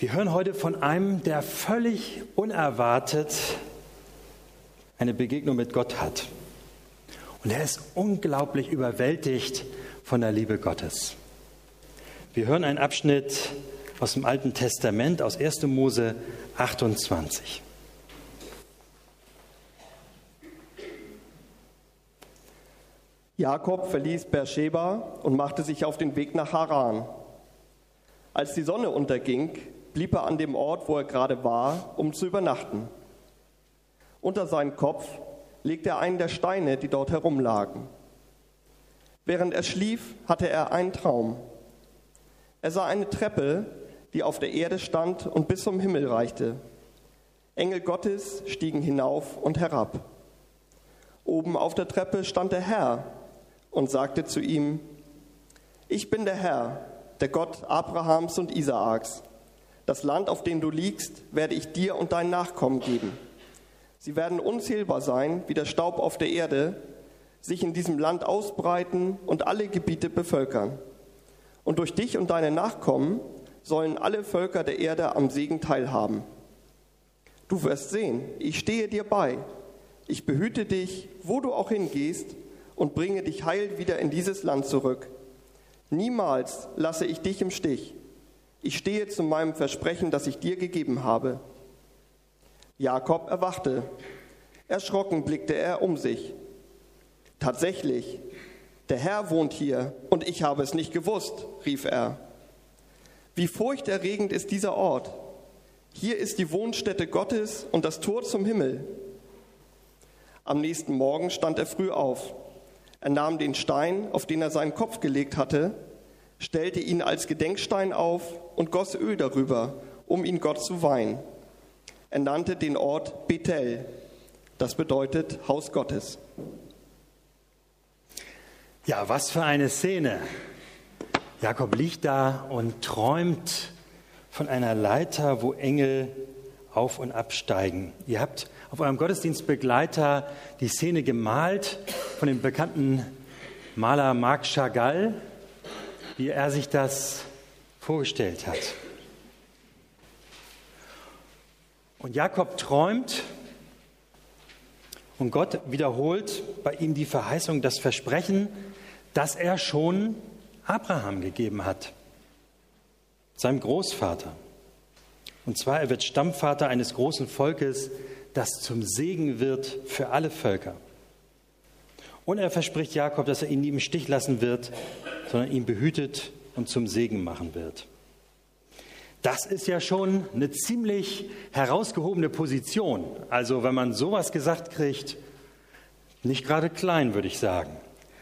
Wir hören heute von einem, der völlig unerwartet eine Begegnung mit Gott hat. Und er ist unglaublich überwältigt von der Liebe Gottes. Wir hören einen Abschnitt aus dem Alten Testament, aus 1. Mose 28. Jakob verließ Beersheba und machte sich auf den Weg nach Haran. Als die Sonne unterging, blieb er an dem Ort, wo er gerade war, um zu übernachten. Unter seinen Kopf legte er einen der Steine, die dort herumlagen. Während er schlief, hatte er einen Traum. Er sah eine Treppe, die auf der Erde stand und bis zum Himmel reichte. Engel Gottes stiegen hinauf und herab. Oben auf der Treppe stand der Herr und sagte zu ihm, ich bin der Herr, der Gott Abrahams und Isaaks. Das Land, auf dem du liegst, werde ich dir und deinen Nachkommen geben. Sie werden unzählbar sein wie der Staub auf der Erde, sich in diesem Land ausbreiten und alle Gebiete bevölkern. Und durch dich und deine Nachkommen sollen alle Völker der Erde am Segen teilhaben. Du wirst sehen, ich stehe dir bei. Ich behüte dich, wo du auch hingehst, und bringe dich heil wieder in dieses Land zurück. Niemals lasse ich dich im Stich. Ich stehe zu meinem Versprechen, das ich dir gegeben habe. Jakob erwachte. Erschrocken blickte er um sich. Tatsächlich, der Herr wohnt hier und ich habe es nicht gewusst, rief er. Wie furchterregend ist dieser Ort. Hier ist die Wohnstätte Gottes und das Tor zum Himmel. Am nächsten Morgen stand er früh auf. Er nahm den Stein, auf den er seinen Kopf gelegt hatte, stellte ihn als Gedenkstein auf und goss Öl darüber, um ihn Gott zu weihen. Er nannte den Ort Bethel, das bedeutet Haus Gottes. Ja, was für eine Szene. Jakob liegt da und träumt von einer Leiter, wo Engel auf und absteigen. Ihr habt auf eurem Gottesdienstbegleiter die Szene gemalt von dem bekannten Maler Marc Chagall, wie er sich das vorgestellt hat. Und Jakob träumt und Gott wiederholt bei ihm die Verheißung, das Versprechen, das er schon Abraham gegeben hat, seinem Großvater. Und zwar, er wird Stammvater eines großen Volkes, das zum Segen wird für alle Völker. Und er verspricht Jakob, dass er ihn nie im Stich lassen wird, sondern ihn behütet und zum Segen machen wird. Das ist ja schon eine ziemlich herausgehobene Position. Also wenn man sowas gesagt kriegt, nicht gerade klein, würde ich sagen.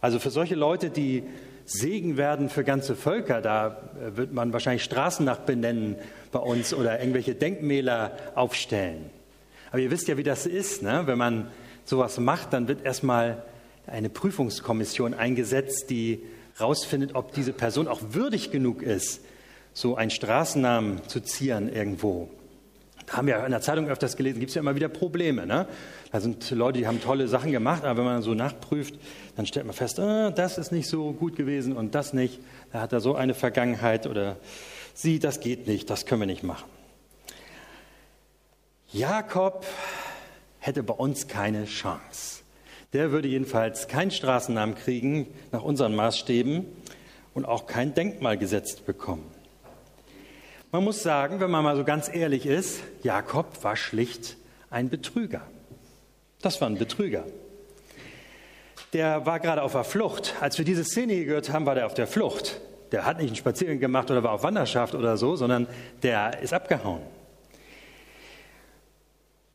Also für solche Leute, die Segen werden für ganze Völker. Da äh, wird man wahrscheinlich Straßen nach benennen bei uns oder irgendwelche Denkmäler aufstellen. Aber ihr wisst ja, wie das ist. Ne? Wenn man sowas macht, dann wird erstmal eine Prüfungskommission eingesetzt, die herausfindet, ob diese Person auch würdig genug ist, so einen Straßennamen zu zieren irgendwo. Da haben wir in der Zeitung öfters gelesen, gibt es ja immer wieder Probleme. Ne? Da sind Leute, die haben tolle Sachen gemacht, aber wenn man so nachprüft, dann stellt man fest, ah, das ist nicht so gut gewesen und das nicht. Da hat er so eine Vergangenheit oder sie, das geht nicht, das können wir nicht machen. Jakob hätte bei uns keine Chance. Der würde jedenfalls keinen Straßennamen kriegen nach unseren Maßstäben und auch kein Denkmal gesetzt bekommen. Man muss sagen, wenn man mal so ganz ehrlich ist, Jakob war schlicht ein Betrüger. Das war ein Betrüger. Der war gerade auf der Flucht. Als wir diese Szene gehört haben, war der auf der Flucht. Der hat nicht einen Spaziergang gemacht oder war auf Wanderschaft oder so, sondern der ist abgehauen.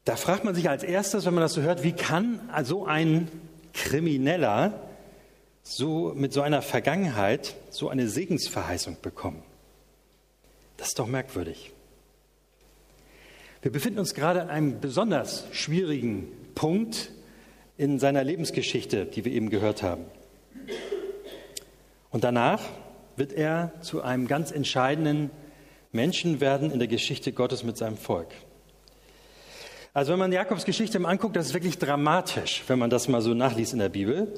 Da fragt man sich als erstes, wenn man das so hört, wie kann so ein Krimineller so mit so einer Vergangenheit so eine Segensverheißung bekommen? Das ist doch merkwürdig. Wir befinden uns gerade an einem besonders schwierigen Punkt in seiner Lebensgeschichte, die wir eben gehört haben. Und danach wird er zu einem ganz entscheidenden Menschen werden in der Geschichte Gottes mit seinem Volk. Also wenn man Jakobs Geschichte mal anguckt, das ist wirklich dramatisch, wenn man das mal so nachliest in der Bibel.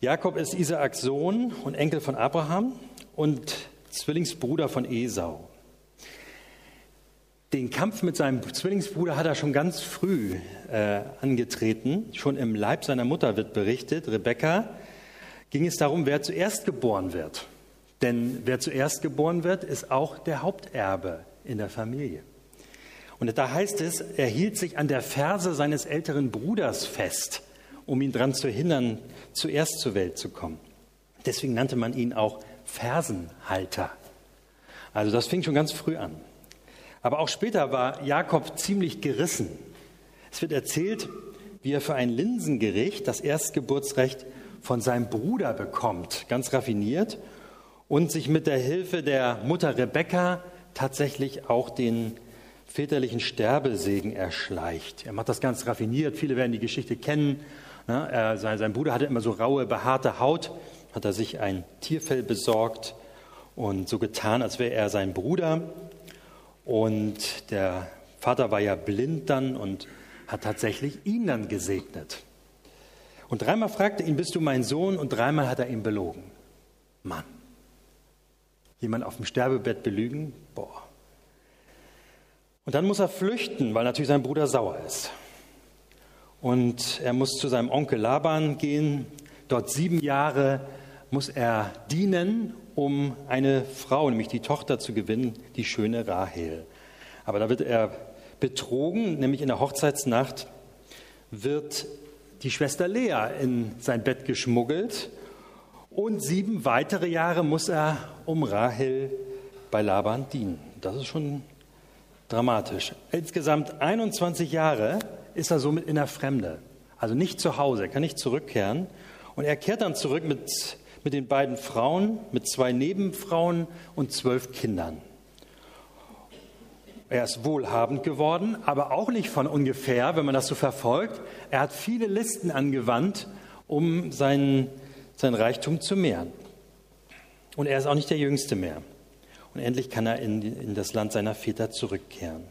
Jakob ist Isaaks Sohn und Enkel von Abraham und Zwillingsbruder von Esau. Den Kampf mit seinem Zwillingsbruder hat er schon ganz früh äh, angetreten. Schon im Leib seiner Mutter wird berichtet, Rebekka, ging es darum, wer zuerst geboren wird. Denn wer zuerst geboren wird, ist auch der Haupterbe in der Familie. Und da heißt es, er hielt sich an der Ferse seines älteren Bruders fest, um ihn daran zu hindern, zuerst zur Welt zu kommen. Deswegen nannte man ihn auch Fersenhalter. Also das fing schon ganz früh an. Aber auch später war Jakob ziemlich gerissen. Es wird erzählt, wie er für ein Linsengericht das Erstgeburtsrecht von seinem Bruder bekommt, ganz raffiniert, und sich mit der Hilfe der Mutter Rebekka tatsächlich auch den väterlichen Sterbesegen erschleicht. Er macht das ganz raffiniert. Viele werden die Geschichte kennen. Er, sein, sein Bruder hatte immer so raue, behaarte Haut, hat er sich ein Tierfell besorgt und so getan, als wäre er sein Bruder. Und der Vater war ja blind dann und hat tatsächlich ihn dann gesegnet. Und dreimal fragte ihn, bist du mein Sohn? Und dreimal hat er ihn belogen. Mann. Jemand auf dem Sterbebett belügen? Boah. Und dann muss er flüchten, weil natürlich sein Bruder sauer ist. Und er muss zu seinem Onkel Laban gehen. Dort sieben Jahre muss er dienen, um eine Frau, nämlich die Tochter zu gewinnen, die schöne Rahel. Aber da wird er betrogen, nämlich in der Hochzeitsnacht wird die Schwester Lea in sein Bett geschmuggelt und sieben weitere Jahre muss er um Rahel bei Laban dienen. Das ist schon dramatisch. Insgesamt 21 Jahre ist er somit in der Fremde, also nicht zu Hause, er kann nicht zurückkehren. Und er kehrt dann zurück mit mit den beiden Frauen, mit zwei Nebenfrauen und zwölf Kindern. Er ist wohlhabend geworden, aber auch nicht von ungefähr, wenn man das so verfolgt. Er hat viele Listen angewandt, um seinen, sein Reichtum zu mehren. Und er ist auch nicht der Jüngste mehr. Und endlich kann er in, in das Land seiner Väter zurückkehren.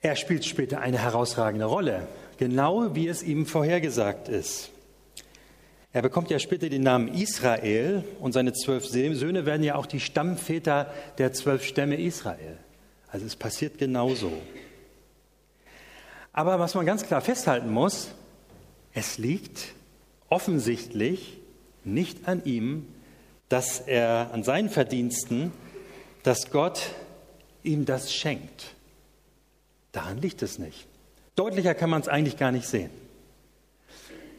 Er spielt später eine herausragende Rolle, genau wie es ihm vorhergesagt ist. Er bekommt ja später den Namen Israel und seine zwölf Söhne werden ja auch die Stammväter der zwölf Stämme Israel. Also es passiert genauso. Aber was man ganz klar festhalten muss, es liegt offensichtlich nicht an ihm, dass er an seinen Verdiensten, dass Gott ihm das schenkt. Daran liegt es nicht. Deutlicher kann man es eigentlich gar nicht sehen.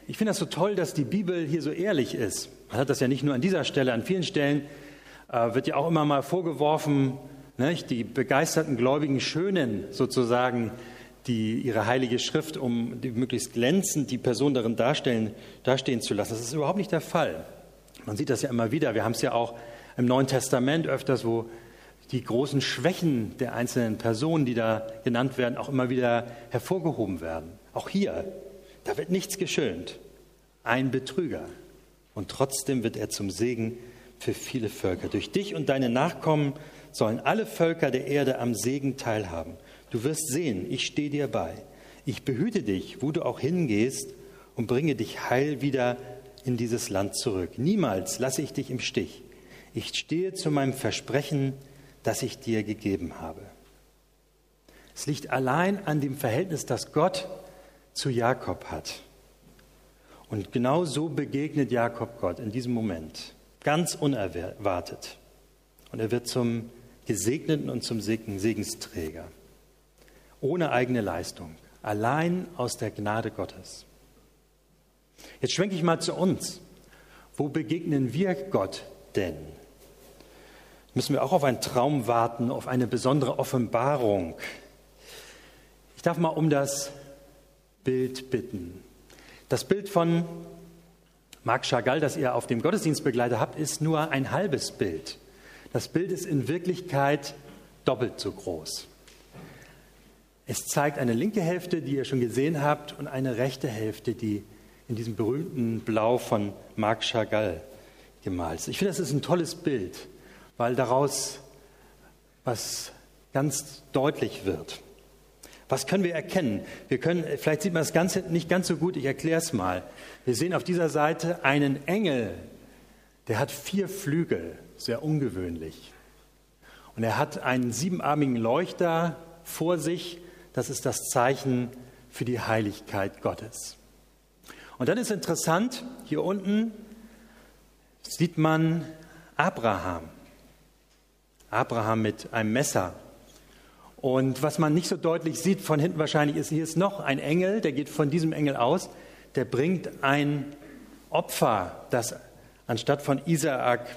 Ich finde das so toll, dass die Bibel hier so ehrlich ist. Man hat das ja nicht nur an dieser Stelle, an vielen Stellen äh, wird ja auch immer mal vorgeworfen, nicht? die begeisterten Gläubigen Schönen sozusagen, die ihre heilige Schrift, um möglichst glänzend die Person darin darstellen, dastehen zu lassen. Das ist überhaupt nicht der Fall. Man sieht das ja immer wieder. Wir haben es ja auch im Neuen Testament öfters, wo die großen Schwächen der einzelnen Personen, die da genannt werden, auch immer wieder hervorgehoben werden. Auch hier da wird nichts geschönt. Ein Betrüger. Und trotzdem wird er zum Segen für viele Völker. Durch dich und deine Nachkommen sollen alle Völker der Erde am Segen teilhaben. Du wirst sehen, ich stehe dir bei. Ich behüte dich, wo du auch hingehst, und bringe dich heil wieder in dieses Land zurück. Niemals lasse ich dich im Stich. Ich stehe zu meinem Versprechen, das ich dir gegeben habe. Es liegt allein an dem Verhältnis, das Gott zu Jakob hat. Und genau so begegnet Jakob Gott in diesem Moment, ganz unerwartet. Und er wird zum Gesegneten und zum Segensträger, ohne eigene Leistung, allein aus der Gnade Gottes. Jetzt schwenke ich mal zu uns. Wo begegnen wir Gott denn? Müssen wir auch auf einen Traum warten, auf eine besondere Offenbarung? Ich darf mal um das Bild bitten. Das Bild von Marc Chagall, das ihr auf dem Gottesdienstbegleiter habt, ist nur ein halbes Bild. Das Bild ist in Wirklichkeit doppelt so groß. Es zeigt eine linke Hälfte, die ihr schon gesehen habt, und eine rechte Hälfte, die in diesem berühmten Blau von Marc Chagall gemalt. Ich finde, das ist ein tolles Bild, weil daraus was ganz deutlich wird. Was können wir erkennen? Wir können, vielleicht sieht man das Ganze nicht ganz so gut, ich erkläre es mal. Wir sehen auf dieser Seite einen Engel, der hat vier Flügel, sehr ungewöhnlich. Und er hat einen siebenarmigen Leuchter vor sich. Das ist das Zeichen für die Heiligkeit Gottes. Und dann ist interessant, hier unten sieht man Abraham. Abraham mit einem Messer. Und was man nicht so deutlich sieht von hinten wahrscheinlich ist, hier ist noch ein Engel, der geht von diesem Engel aus, der bringt ein Opfer, das anstatt von Isaak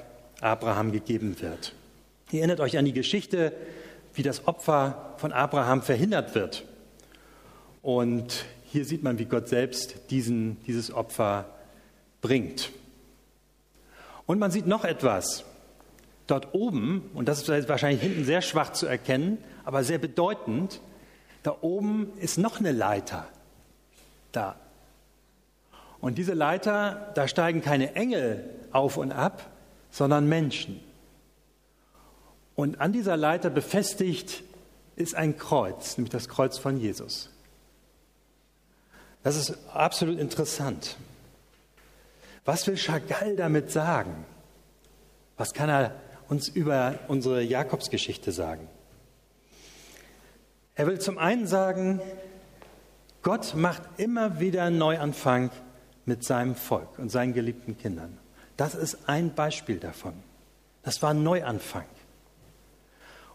Abraham gegeben wird. Ihr erinnert euch an die Geschichte, wie das Opfer von Abraham verhindert wird. Und hier sieht man, wie Gott selbst diesen, dieses Opfer bringt. Und man sieht noch etwas. Dort oben, und das ist wahrscheinlich hinten sehr schwach zu erkennen, aber sehr bedeutend, da oben ist noch eine Leiter. Da. Und diese Leiter, da steigen keine Engel auf und ab, sondern Menschen. Und an dieser Leiter befestigt ist ein Kreuz, nämlich das Kreuz von Jesus. Das ist absolut interessant. Was will Chagall damit sagen? Was kann er uns über unsere Jakobsgeschichte sagen? Er will zum einen sagen, Gott macht immer wieder einen Neuanfang mit seinem Volk und seinen geliebten Kindern. Das ist ein Beispiel davon. Das war ein Neuanfang.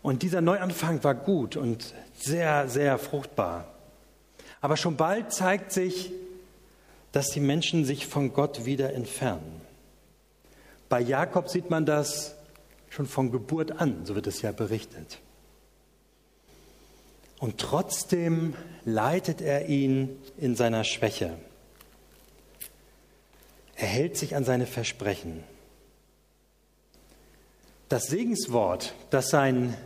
Und dieser Neuanfang war gut und sehr, sehr fruchtbar. Aber schon bald zeigt sich, dass die Menschen sich von Gott wieder entfernen. Bei Jakob sieht man das schon von Geburt an, so wird es ja berichtet. Und trotzdem leitet er ihn in seiner Schwäche. Er hält sich an seine Versprechen. Das Segenswort, das sein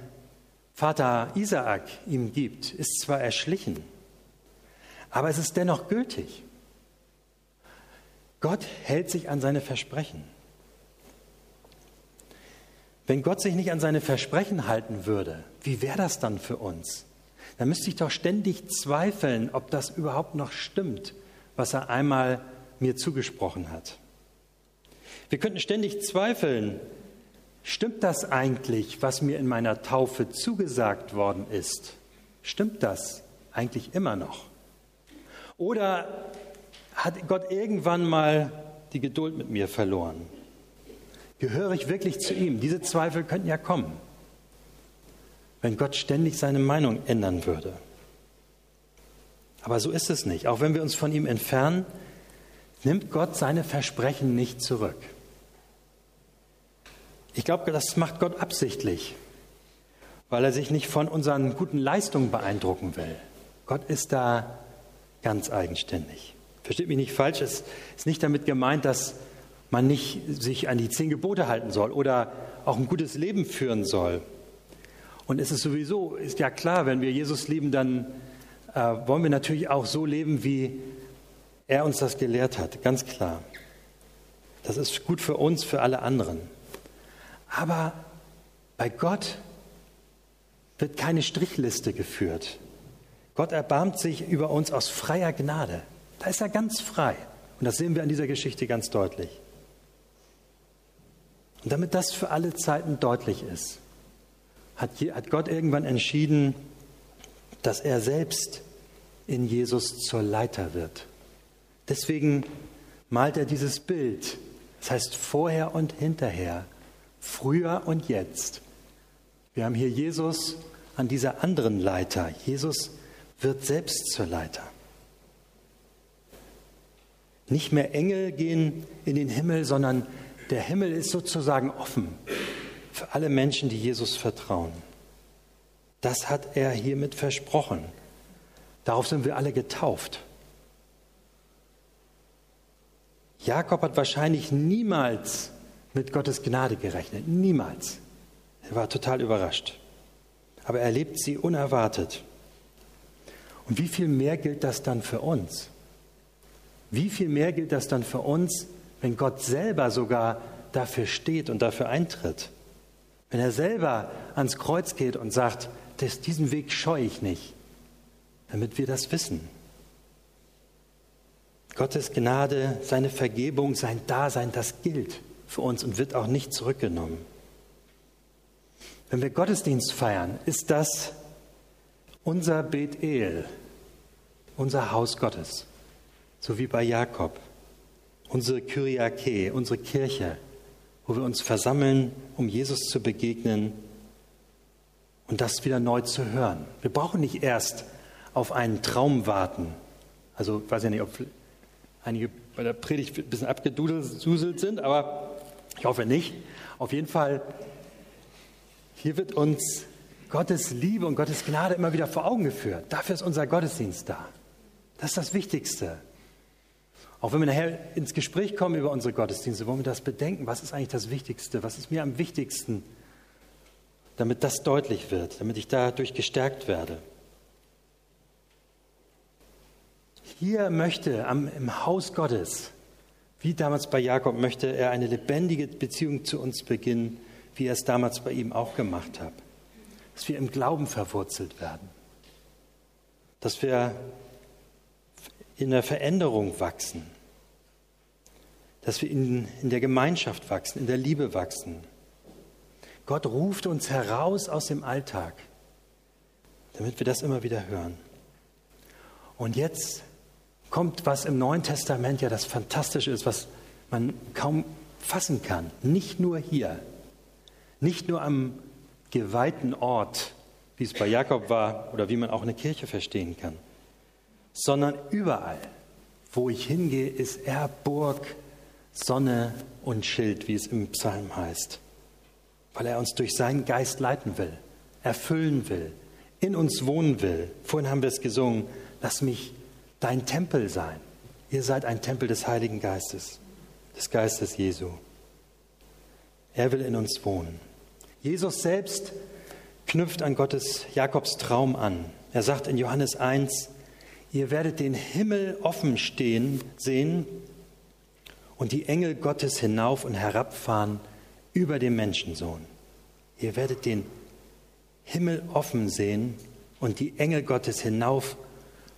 Vater Isaak ihm gibt, ist zwar erschlichen, aber es ist dennoch gültig. Gott hält sich an seine Versprechen. Wenn Gott sich nicht an seine Versprechen halten würde, wie wäre das dann für uns? Dann müsste ich doch ständig zweifeln, ob das überhaupt noch stimmt, was er einmal mir zugesprochen hat. Wir könnten ständig zweifeln, stimmt das eigentlich, was mir in meiner Taufe zugesagt worden ist? Stimmt das eigentlich immer noch? Oder hat Gott irgendwann mal die Geduld mit mir verloren? Gehöre ich wirklich zu ihm? Diese Zweifel könnten ja kommen, wenn Gott ständig seine Meinung ändern würde. Aber so ist es nicht. Auch wenn wir uns von ihm entfernen, nimmt Gott seine Versprechen nicht zurück. Ich glaube, das macht Gott absichtlich, weil er sich nicht von unseren guten Leistungen beeindrucken will. Gott ist da ganz eigenständig. Versteht mich nicht falsch, es ist nicht damit gemeint, dass man nicht sich an die zehn Gebote halten soll oder auch ein gutes Leben führen soll. Und es ist sowieso, ist ja klar, wenn wir Jesus lieben, dann äh, wollen wir natürlich auch so leben, wie er uns das gelehrt hat, ganz klar. Das ist gut für uns, für alle anderen. Aber bei Gott wird keine Strichliste geführt. Gott erbarmt sich über uns aus freier Gnade. Da ist er ganz frei. Und das sehen wir an dieser Geschichte ganz deutlich. Und damit das für alle Zeiten deutlich ist, hat Gott irgendwann entschieden, dass er selbst in Jesus zur Leiter wird. Deswegen malt er dieses Bild. Das heißt vorher und hinterher, früher und jetzt. Wir haben hier Jesus an dieser anderen Leiter. Jesus wird selbst zur Leiter. Nicht mehr Engel gehen in den Himmel, sondern der Himmel ist sozusagen offen für alle Menschen, die Jesus vertrauen. Das hat er hiermit versprochen. Darauf sind wir alle getauft. Jakob hat wahrscheinlich niemals mit Gottes Gnade gerechnet. Niemals. Er war total überrascht. Aber er erlebt sie unerwartet. Und wie viel mehr gilt das dann für uns? Wie viel mehr gilt das dann für uns, wenn Gott selber sogar dafür steht und dafür eintritt? Wenn er selber ans Kreuz geht und sagt, diesen Weg scheue ich nicht, damit wir das wissen. Gottes Gnade, seine Vergebung, sein Dasein, das gilt für uns und wird auch nicht zurückgenommen. Wenn wir Gottesdienst feiern, ist das unser Bethel, unser Haus Gottes, so wie bei Jakob, unsere Kyriake, unsere Kirche, wo wir uns versammeln, um Jesus zu begegnen und das wieder neu zu hören. Wir brauchen nicht erst auf einen Traum warten. Also, ich weiß ja nicht, ob einige bei der Predigt ein bisschen abgeduselt sind, aber ich hoffe nicht. Auf jeden Fall, hier wird uns Gottes Liebe und Gottes Gnade immer wieder vor Augen geführt. Dafür ist unser Gottesdienst da. Das ist das Wichtigste. Auch wenn wir nachher ins Gespräch kommen über unsere Gottesdienste, wollen wir das bedenken. Was ist eigentlich das Wichtigste? Was ist mir am wichtigsten? Damit das deutlich wird, damit ich dadurch gestärkt werde. Hier möchte am, im Haus Gottes, wie damals bei Jakob, möchte er eine lebendige Beziehung zu uns beginnen, wie er es damals bei ihm auch gemacht hat. Dass wir im Glauben verwurzelt werden. Dass wir in der Veränderung wachsen. Dass wir in, in der Gemeinschaft wachsen, in der Liebe wachsen. Gott ruft uns heraus aus dem Alltag, damit wir das immer wieder hören. Und jetzt kommt, was im Neuen Testament ja das Fantastische ist, was man kaum fassen kann. Nicht nur hier, nicht nur am geweihten Ort, wie es bei Jakob war oder wie man auch eine Kirche verstehen kann, sondern überall, wo ich hingehe, ist er Burg, Sonne und Schild, wie es im Psalm heißt, weil er uns durch seinen Geist leiten will, erfüllen will, in uns wohnen will. Vorhin haben wir es gesungen, lass mich dein Tempel sein. Ihr seid ein Tempel des Heiligen Geistes, des Geistes Jesu. Er will in uns wohnen. Jesus selbst knüpft an Gottes Jakobs Traum an. Er sagt in Johannes 1, ihr werdet den Himmel offen stehen sehen und die Engel Gottes hinauf und herabfahren über dem Menschensohn. Ihr werdet den Himmel offen sehen und die Engel Gottes hinauf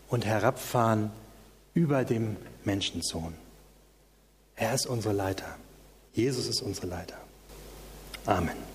und herabfahren über dem Menschensohn. Er ist unsere Leiter. Jesus ist unsere Leiter. Amen.